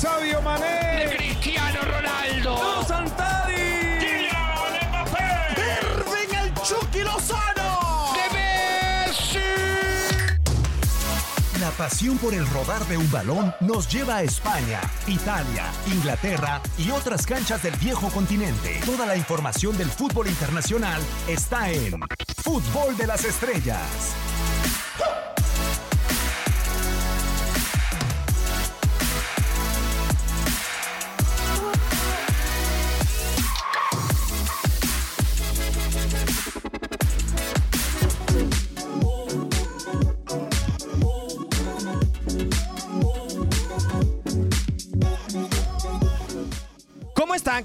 Sabio Mané. Cristiano Ronaldo. Santari. Kylian Mbappé. Irving el Chucky Lozano. De Messi. La pasión por el rodar de un balón nos lleva a España, Italia, Inglaterra y otras canchas del viejo continente. Toda la información del fútbol internacional está en Fútbol de las Estrellas.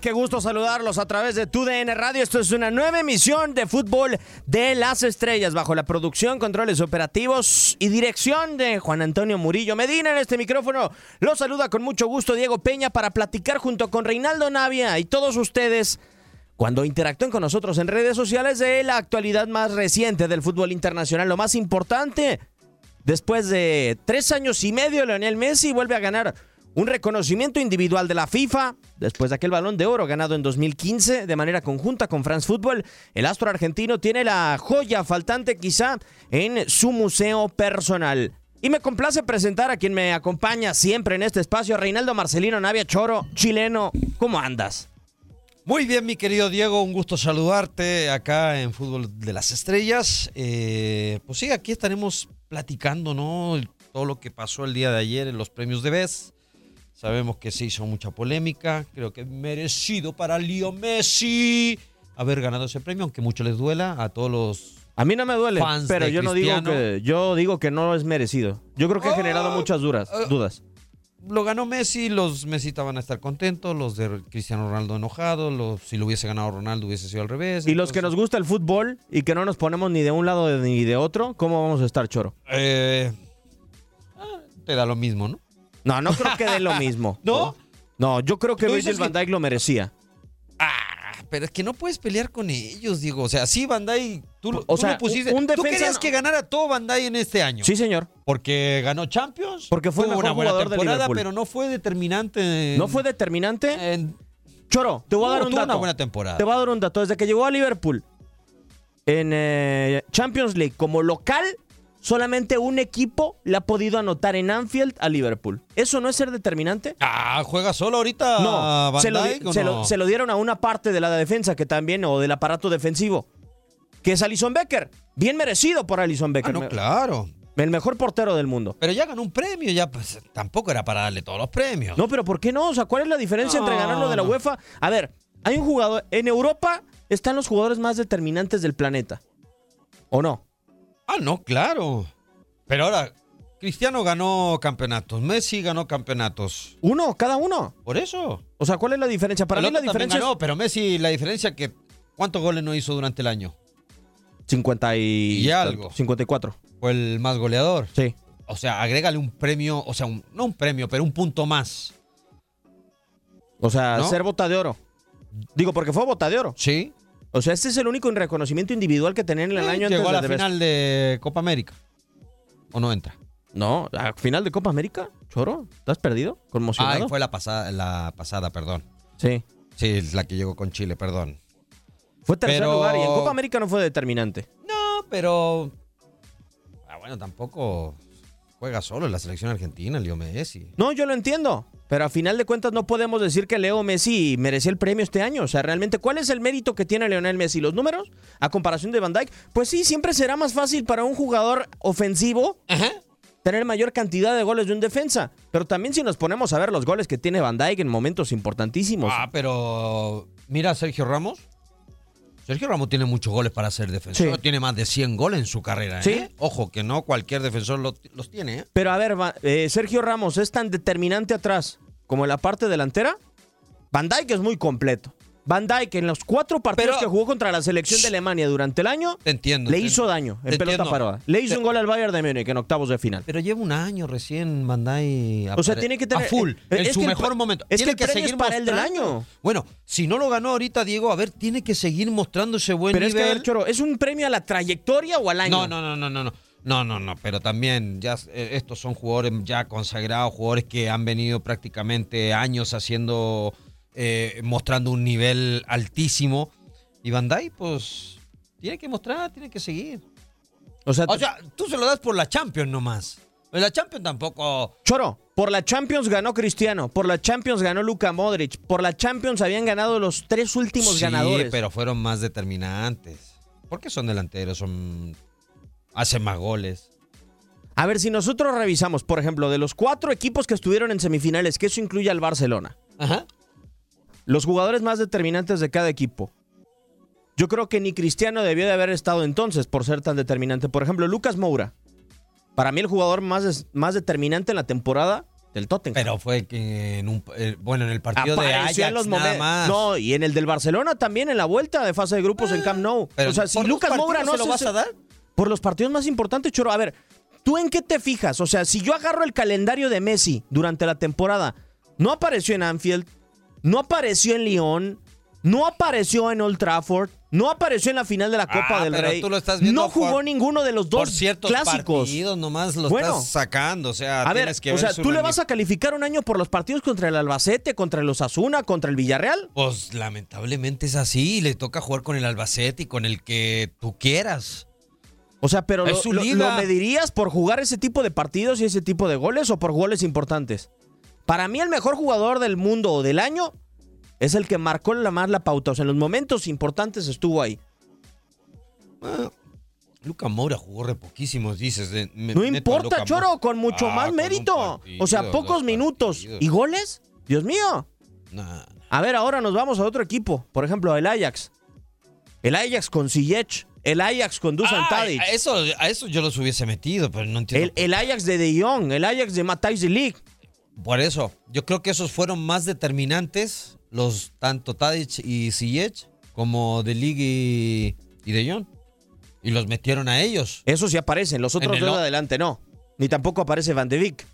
Qué gusto saludarlos a través de TUDN Radio. Esto es una nueva emisión de fútbol de las estrellas bajo la producción, controles operativos y dirección de Juan Antonio Murillo Medina. En este micrófono los saluda con mucho gusto Diego Peña para platicar junto con Reinaldo Navia y todos ustedes cuando interactúen con nosotros en redes sociales de la actualidad más reciente del fútbol internacional. Lo más importante, después de tres años y medio, Leonel Messi vuelve a ganar un reconocimiento individual de la FIFA después de aquel balón de oro ganado en 2015 de manera conjunta con France Football. El astro argentino tiene la joya faltante quizá en su museo personal. Y me complace presentar a quien me acompaña siempre en este espacio, Reinaldo Marcelino Navia Choro, chileno. ¿Cómo andas? Muy bien, mi querido Diego, un gusto saludarte acá en Fútbol de las Estrellas. Eh, pues sí, aquí estaremos platicando, ¿no? Todo lo que pasó el día de ayer en los premios de BES. Sabemos que se hizo mucha polémica, creo que merecido para Leo Messi haber ganado ese premio, aunque mucho les duela a todos los A mí no me duele, Fans pero yo no digo que yo digo que no es merecido. Yo creo que ha generado Ah, muchas duras, ah, dudas. lo ganó Messi, los Messita van a estar contentos, los de Cristiano Ronaldo enojados, los, si lo hubiese ganado Ronaldo hubiese sido al revés. Y los que nos gusta el fútbol y que no nos ponemos ni de un lado ni de otro, ¿cómo vamos a estar choro? Eh, te da lo mismo, ¿no? No, no creo que dé lo mismo. ¿No? No, yo creo que Tú Virgil van que- Dijk lo merecía. Ah, pero es que no puedes pelear con ellos, Diego. O sea, sí, Bandai, tú, lo- O tú sea, lo pusiste. un tú defensa querías no- que ganara todo Bandai en este año. Sí, señor. Porque ganó Champions. Porque fue mejor una buena temporada, pero no fue determinante. en- ¿No fue determinante? en- Choro, te voy a dar tuvo- un dato. una buena temporada. Te voy a dar un dato. Desde que llegó a Liverpool en eh, Champions League como local, solamente un equipo le ha podido anotar en Anfield a Liverpool. ¿Eso no es ser determinante? Ah, juega solo ahorita No, Van se lo, di- Dijk, ¿o se, no? lo, se lo dieron a una parte de la defensa que también, o del aparato defensivo, que es Alison Becker. Bien merecido por Alison Ah, Becker. no, Me- claro. El mejor portero del mundo. Pero ya ganó un premio, ya pues tampoco era para darle todos los premios. No, pero ¿por qué no? O sea, ¿cuál es la diferencia entre No, ganarlo de la no. UEFA? A ver, hay un jugador. En Europa están los jugadores más determinantes del planeta. ¿O no? Ah, no, claro. Pero ahora, Cristiano ganó campeonatos, Messi ganó campeonatos. Uno, cada uno. Por eso. O sea, ¿cuál es la diferencia? Para El mí la diferencia ganó, pero Messi, la diferencia que ¿cuántos goles no hizo durante el año? es 50 y, Y algo. 54. Fue el más goleador. Sí. O sea, agrégale un premio, o sea, un- no un premio, pero un punto más. O sea, ¿No? ser bota de oro. Digo, porque fue bota de oro. Sí. O sea, este es el único reconocimiento individual que tenían en el año Llegó antes a la de final de Copa América. ¿O no entra? No, a final de Copa América, Choro, ¿estás perdido? Ah, ¿Conmocionado? fue la pasada, la pasada, perdón. Sí. Sí, es la que llegó con Chile, perdón. Fue tercer Pero- lugar y en Copa América no fue determinante. No, pero. Ah, bueno, tampoco juega solo en la selección argentina, Leo Messi. No, yo lo entiendo. Pero a final de cuentas no podemos decir que Leo Messi merecía el premio este año. O sea, realmente, ¿cuál es el mérito que tiene Leonel Messi? ¿Los números? A comparación de Van Dijk. Pues sí, siempre será más fácil para un jugador ofensivo tener mayor cantidad de goles de un defensa. Pero también si nos ponemos a ver los goles que tiene Van Dijk en momentos importantísimos. Ah, pero. Mira a Sergio Ramos. Sergio Ramos tiene muchos goles para ser defensor. Sí. Tiene más de 100 goles en su carrera. Sí. ¿eh? Ojo, que no cualquier defensor lo- los tiene. ¿eh? Pero a ver, Va- eh, Sergio Ramos es tan determinante atrás como en la parte delantera. Van Dijk es muy completo. Van Dijk en los cuatro partidos Pero- que jugó contra la selección de Alemania durante el año Te entiendo. le te- hizo daño en te pelota entiendo. parada. Le hizo Te- un gol al Bayern de Múnich en octavos de final. Pero lleva un año recién Bandai. O sea, tiene que tener- A full. en es su que el mejor pre- momento. es tiene que el premio es para el del año. Bueno, si no lo ganó ahorita, Diego, a ver, tiene que seguir mostrando ese buen Pero es que, nivel. a ver, Choro, ¿es un premio a la trayectoria o al año? No, no, no, no, no, no. No, no, no, pero también ya eh, estos son jugadores ya consagrados, jugadores que han venido prácticamente años haciendo, eh, mostrando un nivel altísimo. Y Bandai, pues, tiene que mostrar, tiene que seguir. O sea, O sea, tú se lo das por la Champions nomás. En la Champions tampoco. Choro, por la Champions ganó Cristiano, por la Champions ganó Luka Modric, por la Champions habían ganado los tres últimos sí, ganadores. pero fueron más determinantes. Porque son delanteros, son hacen más goles. A ver, si nosotros revisamos, por ejemplo, de los cuatro equipos que estuvieron en semifinales, que eso incluye al Barcelona, Ajá. Los jugadores más determinantes de cada equipo. Yo creo que ni Cristiano debió de haber estado entonces por ser tan determinante. Por ejemplo, Lucas Moura. Para mí el jugador más, más determinante en la temporada del Tottenham. Pero fue que en un eh, bueno, en el partido de Ajax en los nada más. No, y en el del Barcelona también, en la vuelta de fase de grupos en Camp Nou. pero o sea, si Lucas Moura no se lo vas a dar. Por los partidos más importantes, Choro. A ver, ¿tú en qué te fijas? O sea, si yo agarro el calendario de Messi durante la temporada, no apareció en Anfield, no apareció en Lyon, no apareció en Old Trafford, no apareció en la final de la Copa Ah, del Rey. tú lo estás viendo no jugó por- ninguno de los dos Por clásicos. partidos nomás lo Bueno. estás sacando, o sea, A ver, que o ver sea, ¿tú le vas a calificar un año por los partidos contra el Albacete, contra el Osasuna, contra el Villarreal? Pues lamentablemente es así, le toca jugar con el Albacete y con el que tú quieras. O sea, pero lo, lo-. ¿lo medirías por jugar ese tipo de partidos y ese tipo de goles o por goles importantes? Para mí el mejor jugador del mundo o del año es el que marcó la más la pauta. O sea, en los momentos importantes estuvo ahí. Luca Moura jugó re poquísimos, dices. de- me- No importa, Moura. Choro, con mucho Ah, más mérito. partido, O sea, pocos minutos. partidos. ¿Y goles? Dios mío. Nah. A ver, ahora nos vamos a otro equipo. Por ejemplo, el Ajax. El Ajax con Ziyech. El Ajax con Dusan Ah, Tadic. a eso, a eso yo los hubiese metido, pero no entiendo. El, el Ajax de De Jong. El Ajax de Matthijs de Ligt. Por eso, yo creo que esos fueron más determinantes, los tanto Tadic y Ziyech, como De Ligt y, y De Jong. Y los metieron a ellos Esos sí aparecen. Los otros dos adelante no. Ni tampoco aparece Van de Beek.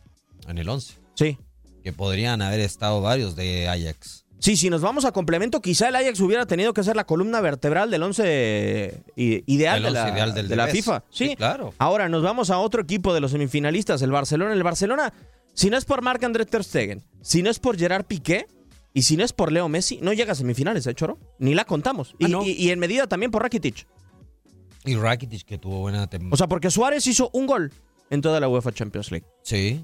en el 11. Sí. Que podrían haber estado varios de Ajax. Sí, si nos vamos a complemento, quizá el Ajax hubiera tenido que ser la columna vertebral del 11 i- ideal, de la, once ideal del de la. FIFA. Sí. Sí, claro. Ahora nos vamos a otro equipo de los semifinalistas, el Barcelona. El Barcelona, si no es por Marc-André Ter Stegen, si no es por Gerard Piqué y si no es por Leo Messi, no llega a semifinales, ¿eh, Choro? Ni la contamos. Y, Ah, no. y- y en medida también por Rakitic. Y Rakitic, que tuvo buena temporada. O sea, porque Suárez hizo un gol en toda la UEFA Champions League. sí.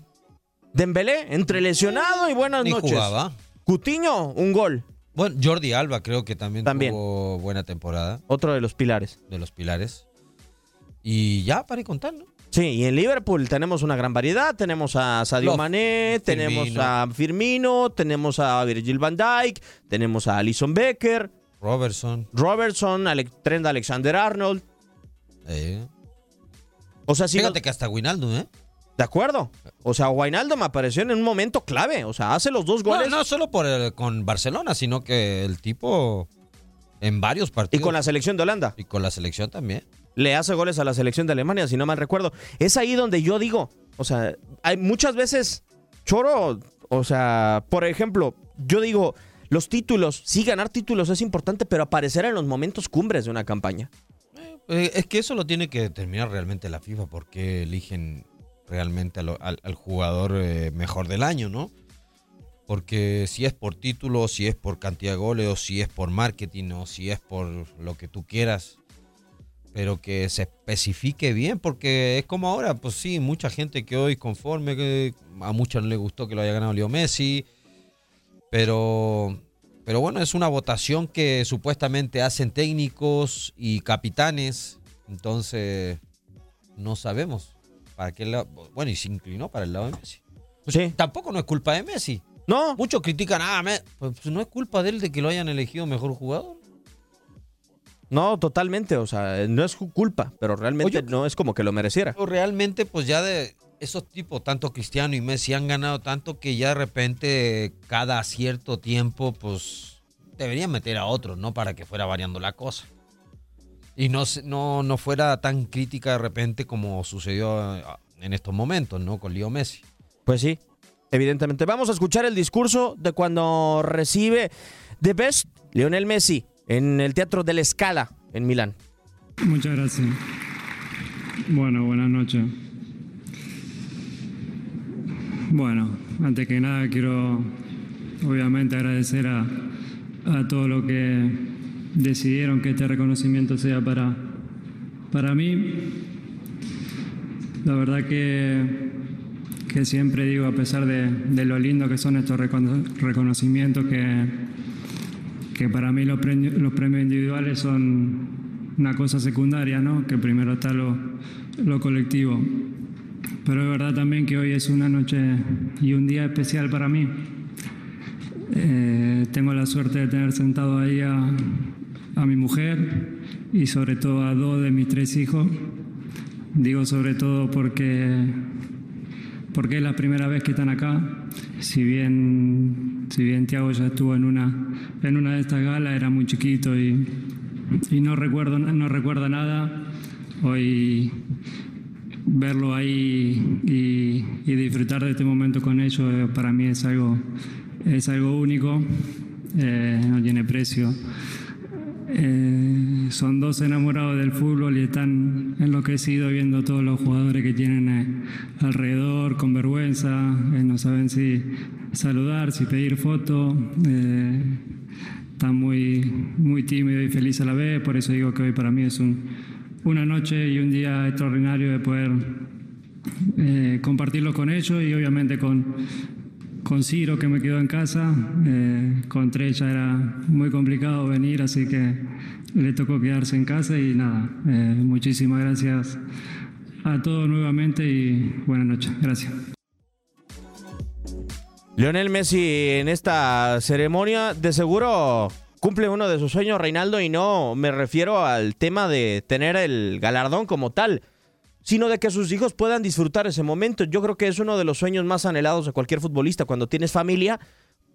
Dembélé, entre lesionado y buenas Ni noches. jugaba. Cutiño, un gol. Bueno, Jordi Alba creo que también, También. tuvo buena temporada Otro de los pilares. de los pilares. Y ya, para contar, ¿no? Sí, y en Liverpool tenemos una gran variedad. Tenemos a Sadio Love. Mané, tenemos Firmino. a Firmino, tenemos a Virgil van Dijk, tenemos a Alison Becker, Robertson. Robertson, Ale- Trent Alexander-Arnold. eh. O sea, sí, Fíjate que hasta Winaldo, ¿eh? de acuerdo. O sea, Wijnaldum apareció en un momento clave. O sea, hace los dos No, goles no solo por el- con Barcelona, sino que el tipo en varios y partidos. con la selección de Holanda. y con la selección también. Le hace goles a la selección de Alemania, si no mal recuerdo. Es ahí donde yo digo, o sea, hay muchas veces, Choro, o sea, por ejemplo, yo digo, los títulos, sí, ganar títulos es importante, pero aparecer en los momentos cumbres de una campaña. Eh, es que eso lo tiene que determinar realmente la FIFA, porque eligen realmente al jugador eh, mejor del año, ¿no? Porque si es por título, si es por cantidad de goles, o si es por marketing, o si es por lo que tú quieras, pero que se especifique bien, porque es como ahora, pues sí, mucha gente que hoy conforme, que a muchos no les gustó que lo haya ganado Leo Messi, pero, pero bueno, es una votación que supuestamente hacen técnicos y capitanes, entonces no sabemos para qué lado, bueno, y se inclinó para el lado de Messi. Sí. Tampoco no es culpa de Messi. No, Muchos critican, ah, Me- pues no es culpa de él de que lo hayan elegido mejor jugador. No, totalmente, o sea, no es culpa, pero realmente Oye, no es como que lo mereciera. Realmente, pues ya de esos tipos, tanto Cristiano y Messi, han ganado tanto que ya de repente, cada cierto tiempo, pues deberían meter a otros, ¿no? Para que fuera variando la cosa. Y no, no, no fuera tan crítica de repente como sucedió eh, en estos momentos, ¿no? Con Leo Messi. Pues sí, evidentemente. Vamos a escuchar el discurso de cuando recibe The Best Lionel Messi en el Teatro de la Scala en Milán. Muchas gracias. Bueno, buenas noches. Bueno, antes que nada quiero obviamente agradecer a, a todos los que decidieron que este reconocimiento sea para, para mí. La verdad que, que siempre digo, a pesar de, de lo lindo que son estos recono- reconocimientos, que, que para mí los premios, los premios individuales son una cosa secundaria, ¿no? Que primero está lo, lo colectivo. Pero es verdad también que hoy es una noche y un día especial para mí. Eh, tengo la suerte de tener sentado ahí a, a mi mujer y sobre todo a dos de mis tres hijos. Digo sobre todo porque porque es la primera vez que están acá. Si bien, si bien Tiago ya estuvo en una, en una de estas galas, era muy chiquito y, no, recuerdo, no recuerda nada. Hoy verlo ahí y, y disfrutar de este momento con ellos eh, para mí es algo, es algo único, eh, no tiene precio. Eh, son dos enamorados del fútbol y están enloquecidos viendo todos los jugadores que tienen eh, alrededor con vergüenza, eh, no saben si saludar, si pedir foto. eh, están muy, muy tímidos y felices a la vez, por eso digo que hoy para mí es un, una noche y un día extraordinario de poder compartirlo con ellos y obviamente con, con Ciro que me quedó en casa. Eh, con Trella era muy complicado venir, así que le tocó quedarse en casa y nada, eh, muchísimas gracias a todos nuevamente y buenas noches. Gracias. Lionel Messi en esta ceremonia de seguro cumple uno de sus sueños, Reinaldo, y no me refiero al tema de tener el galardón como tal, sino de que sus hijos puedan disfrutar ese momento. Yo creo que es uno de los sueños más anhelados de cualquier futbolista cuando tienes familia,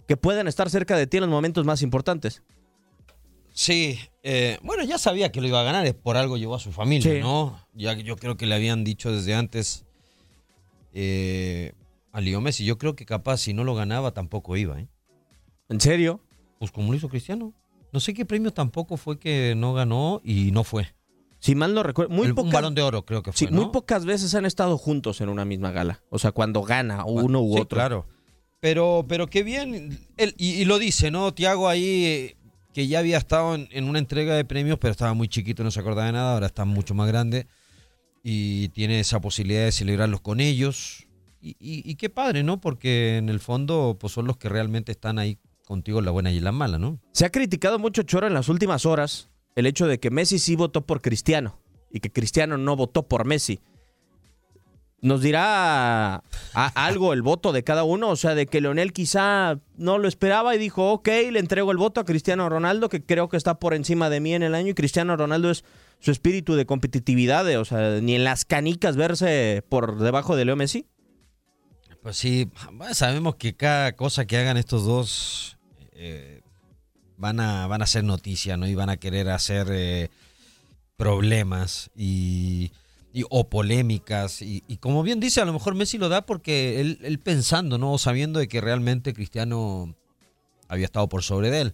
que puedan estar cerca de ti en los momentos más importantes. Sí, eh, bueno, ya sabía que lo iba a ganar, es por algo llevó a su familia, Sí. ¿no? Ya yo creo que le habían dicho desde antes eh, a Leo Messi. Yo creo que capaz si no lo ganaba tampoco iba, ¿eh? ¿En serio? Pues como lo hizo Cristiano. No sé qué premio tampoco fue que no ganó y no fue. Si mal no recuerdo, muy El- un balón de oro creo que fue, sí, muy pocas veces han estado juntos en una misma gala. O sea, cuando gana uno u Sí, otro. claro. Pero, pero qué bien. Él- y, y lo dice, ¿no? Tiago ahí, eh, que ya había estado en, en una entrega de premios, pero estaba muy chiquito, no se acordaba de nada. Ahora está mucho más grande y tiene esa posibilidad de celebrarlos con ellos. Y, y- y qué padre, ¿no? Porque en el fondo, pues son los que realmente están ahí contigo en la buena y en la mala, ¿no? Se ha criticado mucho Choro en las últimas horas el hecho de que Messi sí votó por Cristiano y que Cristiano no votó por Messi. nos dirá algo el voto de cada uno, o sea, de que Leonel quizá no lo esperaba y dijo, ok, le entrego el voto a Cristiano Ronaldo, que creo que está por encima de mí en el año, y Cristiano Ronaldo es su espíritu de competitividad, de, o sea, ni en las canicas verse por debajo de Leo Messi. Pues sí, sabemos que cada cosa que hagan estos dos eh, van, a, van a hacer noticia, ¿no? Y van a querer hacer eh, problemas y, y- o polémicas. Y, y como bien dice, a lo mejor Messi lo da porque él, él pensando, ¿no? Sabiendo de que realmente Cristiano había estado por sobre de él.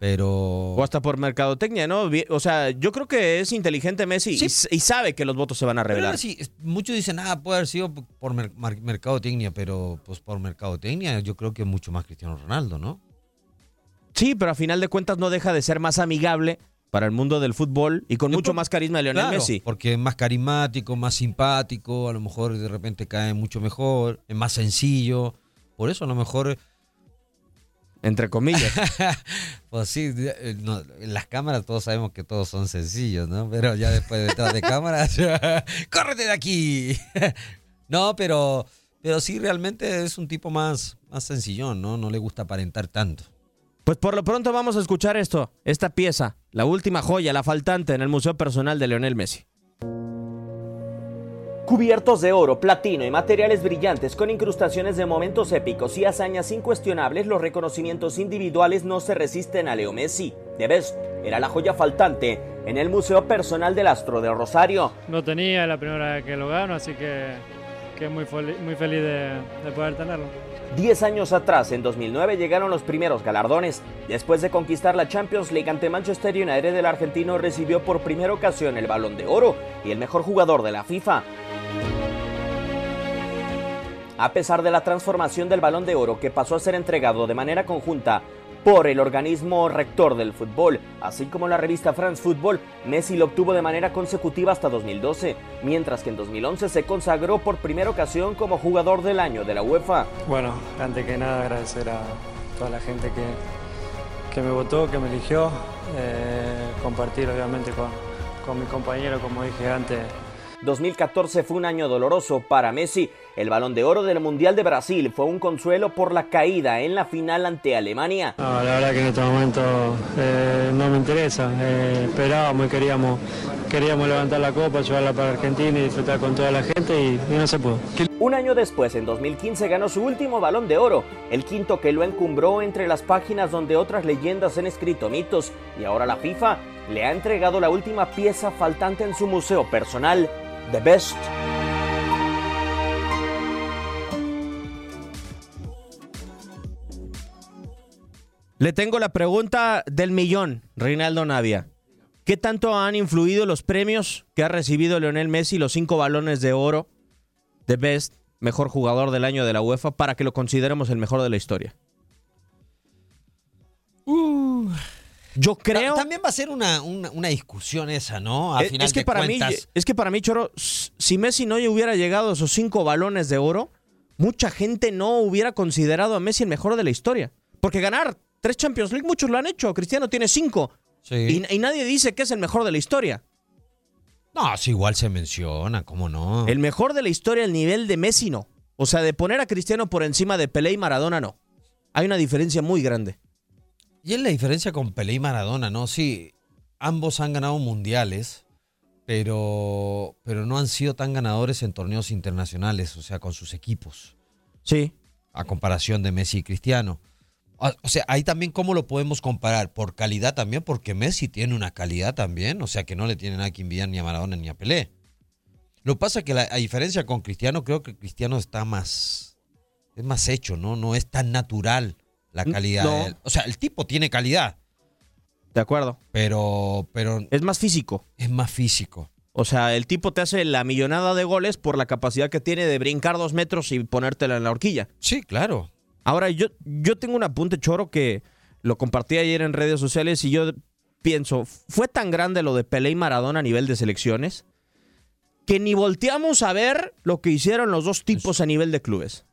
Pero... O hasta por mercadotecnia, ¿no? O sea, yo creo que es inteligente Messi y sabe que los votos se van a revelar. sí, muchos dicen, ah, puede haber sido por mer- mercadotecnia, pero pues por mercadotecnia yo creo que mucho más Cristiano Ronaldo, ¿no? Sí, pero a final de cuentas no deja de ser más amigable para el mundo del fútbol y con mucho más carisma de Lionel Claro, Messi. Porque es más carismático, más simpático, a lo mejor de repente cae mucho mejor, es más sencillo. Por eso a lo mejor... Entre comillas. pues sí, eh, no, en las cámaras todos sabemos que todos son sencillos, ¿no? Pero ya después detrás de cámaras, ¡córrete de aquí! no, pero, pero sí, realmente es un tipo más, más sencillón, ¿no? No le gusta aparentar tanto. Pues por lo pronto vamos a escuchar esto, esta pieza, la última joya, la faltante en el Museo Personal de Lionel Messi. Cubiertos de oro, platino y materiales brillantes con incrustaciones de momentos épicos y hazañas incuestionables, los reconocimientos individuales no se resisten a Leo Messi. The Best era la joya faltante en el Museo Personal del Astro de Rosario. Lo tenía la primera vez que lo gano, así que, que muy, muy feliz de, de poder tenerlo. Diez años atrás, en 2009, llegaron los primeros galardones. Después de conquistar la Champions League ante Manchester United, el argentino recibió por primera ocasión el Balón de Oro y el mejor jugador de la FIFA. A pesar de la transformación del Balón de Oro que pasó a ser entregado de manera conjunta por el organismo rector del fútbol, así como la revista France Football, Messi lo obtuvo de manera consecutiva hasta 2012, mientras que en 2011 se consagró por primera ocasión como jugador del año de la UEFA. Bueno, antes que nada agradecer a toda la gente que, que me votó, que me eligió, eh, compartir obviamente con, con mi compañero, como dije antes, 2014 fue un año doloroso para Messi. El balón de oro del Mundial de Brasil fue un consuelo por la caída en la final ante Alemania. No, la verdad que en este momento eh, no me interesa. Eh, esperábamos y queríamos, queríamos levantar la copa, llevarla para Argentina y disfrutar con toda la gente y, y no se pudo. Un año después, en 2015, ganó su último balón de oro, el quinto que lo encumbró entre las páginas donde otras leyendas han escrito mitos, y ahora la FIFA le ha entregado la última pieza faltante en su museo personal, The Best. Le tengo la pregunta del millón, Reinaldo Navia. ¿Qué tanto han influido los premios que ha recibido Lionel Messi, los cinco balones de oro, de Best, mejor jugador del año de la UEFA, para que lo consideremos el mejor de la historia? Yo creo. Ta- También va a ser una, una, una discusión esa, ¿no? A es, final es que de para cuentas. mí, es que para mí, Choro, si Messi no hubiera llegado a esos cinco balones de oro, mucha gente no hubiera considerado a Messi el mejor de la historia. Porque ganar tres Champions League, muchos lo han hecho. Cristiano tiene cinco. Y, y nadie dice que es el mejor de la historia. No, sí, igual se menciona, ¿cómo no? El mejor de la historia al nivel de Messi no. O sea, de poner a Cristiano por encima de Pelé y Maradona no. Hay una diferencia muy grande. Y es la diferencia con Pelé y Maradona, ¿no? Sí, ambos han ganado mundiales, pero, pero no han sido tan ganadores en torneos internacionales, o sea, con sus equipos. Sí. A comparación de Messi y Cristiano. O o sea, ahí también cómo lo podemos comparar, por calidad también, porque Messi tiene una calidad también, o sea que no le tiene nada que envidiar ni a Maradona ni a Pelé. Lo que pasa es que la, a diferencia con Cristiano, creo que Cristiano está más, es más hecho, ¿no? No es tan natural la calidad. no. de él. O sea, el tipo tiene calidad, De acuerdo. pero, pero Es más físico. es más físico. O sea, el tipo te hace la millonada de goles por la capacidad que tiene de brincar dos metros y ponértela en la horquilla. Sí, claro. Ahora, yo, yo tengo un apunte choro que lo compartí ayer en redes sociales y yo pienso, fue tan grande lo de Pelé y Maradona a nivel de selecciones que ni volteamos a ver lo que hicieron los dos tipos a nivel de clubes.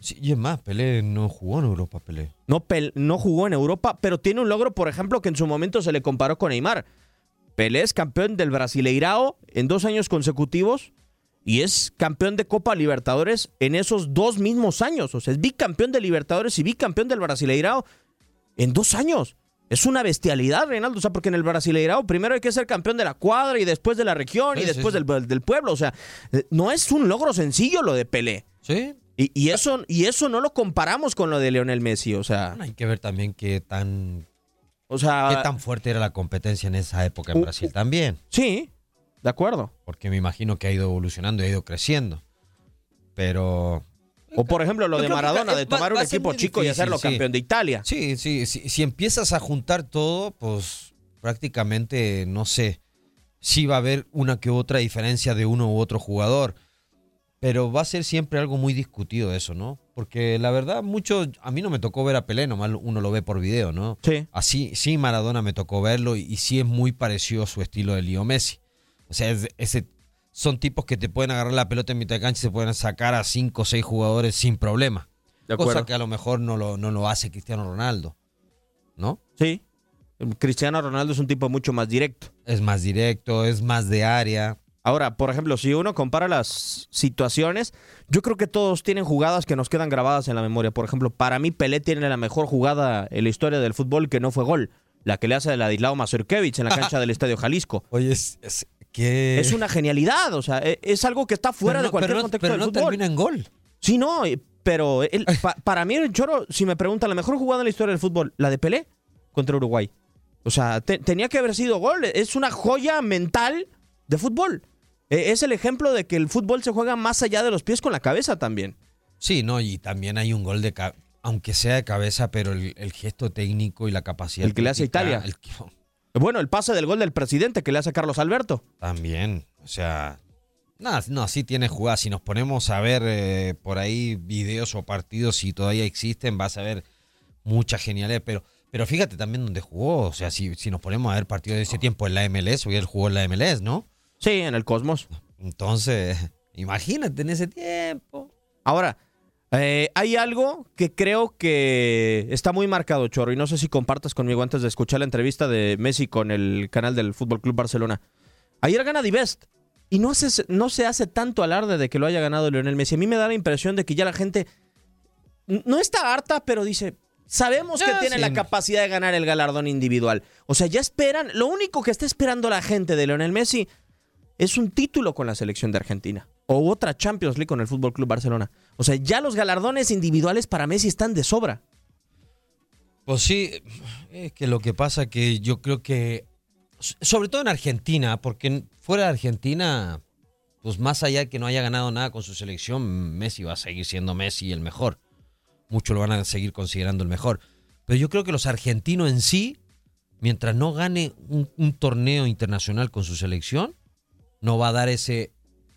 Sí, y es más, Pelé no jugó en Europa, Pelé. No, no jugó en Europa, pero tiene un logro, por ejemplo, que en su momento se le comparó con Neymar. Pelé es campeón del Brasileirao en dos años consecutivos y es campeón de Copa Libertadores en esos dos mismos años. O sea, es bicampeón de Libertadores y bicampeón del Brasileirao en dos años. Es una bestialidad, Reinaldo. O sea, porque en el Brasileirao primero hay que ser campeón de la cuadra y después de la región y Sí, después sí. Del, del pueblo. O sea, no es un logro sencillo lo de Pelé. Sí. Y, y eso, y eso no lo comparamos con lo de Lionel Messi. O sea, Hay que ver también qué tan, o sea qué tan fuerte era la competencia en esa época en Uh, Brasil también. sí, de acuerdo. Porque me imagino que ha ido evolucionando y ha ido creciendo. Pero O por ejemplo lo de que Maradona, de tomar va un equipo chico y hacerlo sí. campeón de Italia. Sí, sí, sí. Si empiezas a juntar todo, pues prácticamente, no sé, sí va a haber una que otra diferencia de uno u otro jugador. Pero va a ser siempre algo muy discutido eso, ¿no? Porque la verdad, mucho, a mí no me tocó ver a Pelé, nomás uno lo ve por video, ¿no? Sí. Así, sí, Maradona me tocó verlo y, y sí es muy parecido a su estilo de Leo Messi. O sea, es- ese, son tipos que te pueden agarrar la pelota en mitad de cancha y se pueden sacar a cinco o seis jugadores sin problema. De Cosa que a lo mejor no lo, no lo hace Cristiano Ronaldo, ¿no? Sí. Cristiano Ronaldo es un tipo mucho más directo. Es más directo, es más de área. Ahora, por ejemplo, si uno compara las situaciones, yo creo que todos tienen jugadas que nos quedan grabadas en la memoria. Por ejemplo, para mí Pelé tiene la mejor jugada en la historia del fútbol que no fue gol. La que le hace a Ladislao Mazurkiewicz en la cancha del Estadio Jalisco. Oye, es, es Es una genialidad, o sea, e- es algo que está fuera de cualquier pero no- contexto pero del no fútbol. termina en gol. Sí, no, pero pa- para mí el Choro, si me pregunta la mejor jugada en la historia del fútbol, la de Pelé contra Uruguay. O sea, te- tenía que haber sido gol. Es una joya mental de fútbol. Eh, es el ejemplo de que el fútbol se juega más allá de los pies con la cabeza también. Sí, no, y también hay un gol de... Aunque sea de cabeza, pero el, el gesto técnico y la capacidad... El que le hace Italia. el- Bueno, el pase del gol del presidente que le hace Carlos Alberto. También, o sea, nada, no, sí tiene jugadas. Si nos ponemos a ver eh, por ahí videos o partidos, si todavía existen, vas a ver mucha genialidad. Pero, pero fíjate también dónde jugó. O sea, si, si nos ponemos a ver partidos de ese tiempo en la MLS, hoy él jugó en la MLS, ¿no? Sí, en el Cosmos. Entonces, imagínate en ese tiempo. Ahora, eh, hay algo que creo que está muy marcado, Chorro, y no sé si compartas conmigo antes de escuchar la entrevista de Messi con el canal del Fútbol Club Barcelona. Ayer gana Divest y no se, no se hace tanto alarde de que lo haya ganado Lionel Messi. A mí me da la impresión de que ya la gente no está harta, pero dice, sabemos que Ah, tiene sí. la capacidad de ganar el galardón individual. O sea, ya esperan, lo único que está esperando la gente de Lionel Messi es un título con la selección de Argentina o otra Champions League con el Fútbol Club Barcelona. O sea, ya los galardones individuales para Messi están de sobra. Pues sí, es que lo que pasa que yo creo que, sobre todo en Argentina, porque fuera de Argentina, pues más allá de que no haya ganado nada con su selección, Messi va a seguir siendo Messi el mejor. Muchos lo van a seguir considerando el mejor. Pero yo creo que los argentinos en sí, mientras no gane un torneo internacional con su selección, no va a dar ese,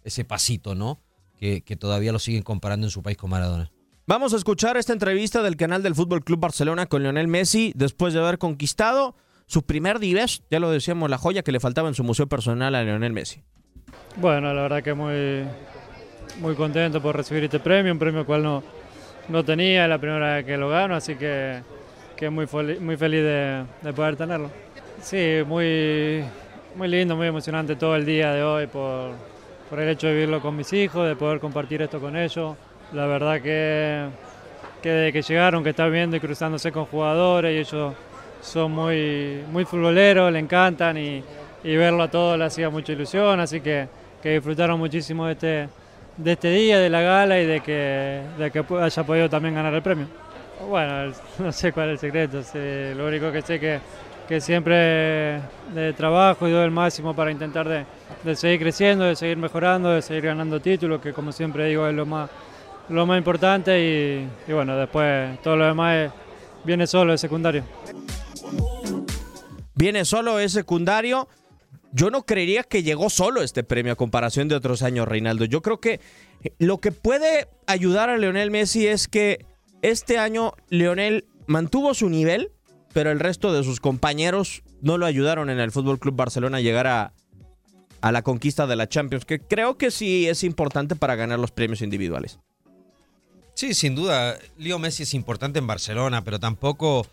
ese pasito, ¿no? Que, que todavía lo siguen comparando en su país con Maradona. Vamos a escuchar esta entrevista del canal del Fútbol Club Barcelona con Lionel Messi después de haber conquistado su primer Divest, ya lo decíamos, la joya que le faltaba en su museo personal a Lionel Messi. Bueno, la verdad que muy, muy contento por recibir este premio, un premio cual no, no tenía, es la primera vez que lo gano, así que, que muy, muy feliz de, de poder tenerlo. Sí, muy, muy lindo, muy emocionante todo el día de hoy por, por el hecho de vivirlo con mis hijos, de poder compartir esto con ellos. La verdad que, que desde que llegaron, que están viendo y cruzándose con jugadores y ellos son muy, muy futboleros, le encantan y, verlo a todos le hacía mucha ilusión, así que, que disfrutaron muchísimo de este, este día, de la gala y de que, de que haya podido también ganar el premio. Bueno, no sé cuál es el secreto, lo único que sé que, que siempre trabajo y doy el máximo para intentar de, de seguir creciendo, de seguir mejorando, de seguir ganando títulos, que como siempre digo es lo más, lo más importante y, bueno, después todo lo demás viene solo, es secundario. Viene solo, es secundario. Yo no creería que llegó solo este premio a comparación de otros años, Reinaldo. Yo creo que lo que puede ayudar a Leonel Messi es que este año Leonel mantuvo su nivel, pero el resto de sus compañeros no lo ayudaron en el Fútbol Club Barcelona a llegar a, a la conquista de la Champions, que creo que sí es importante para ganar los premios individuales. Sí, sin duda, Leo Messi es importante en Barcelona, pero tampoco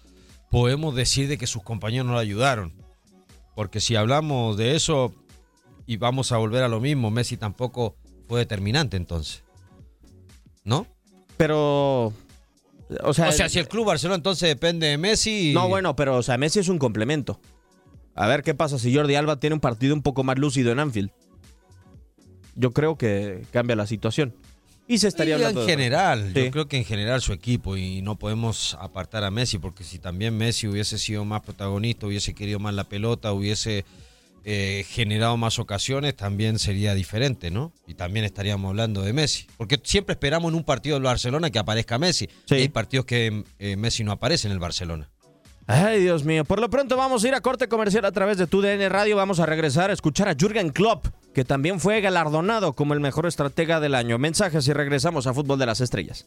podemos decir de que sus compañeros no lo ayudaron. Porque si hablamos de eso y vamos a volver a lo mismo, Messi tampoco fue fue determinante entonces. ¿No? Pero. O sea, o sea, si el club Barcelona entonces depende de Messi. No, bueno, pero o sea, Messi es un complemento. A ver qué pasa si Jordi Alba tiene un partido un poco más lúcido en Anfield. Yo creo que cambia la situación. Y se estaría Y hablando en general, Sí. yo creo que en general su equipo y no podemos apartar a Messi porque si también Messi hubiese sido más protagonista, hubiese querido más la pelota, hubiese eh, generado más ocasiones, también sería diferente, ¿no? Y también estaríamos hablando de Messi, porque siempre esperamos en un partido del Barcelona que aparezca Messi. Y hay partidos que eh, Messi no aparece en el Barcelona. Ay, Dios mío. Por lo pronto vamos a ir a corte comercial a través de TUDN Radio. Vamos a regresar a escuchar a Jürgen Klopp, que también fue galardonado como el mejor estratega del año. Mensajes y regresamos a Fútbol de las Estrellas.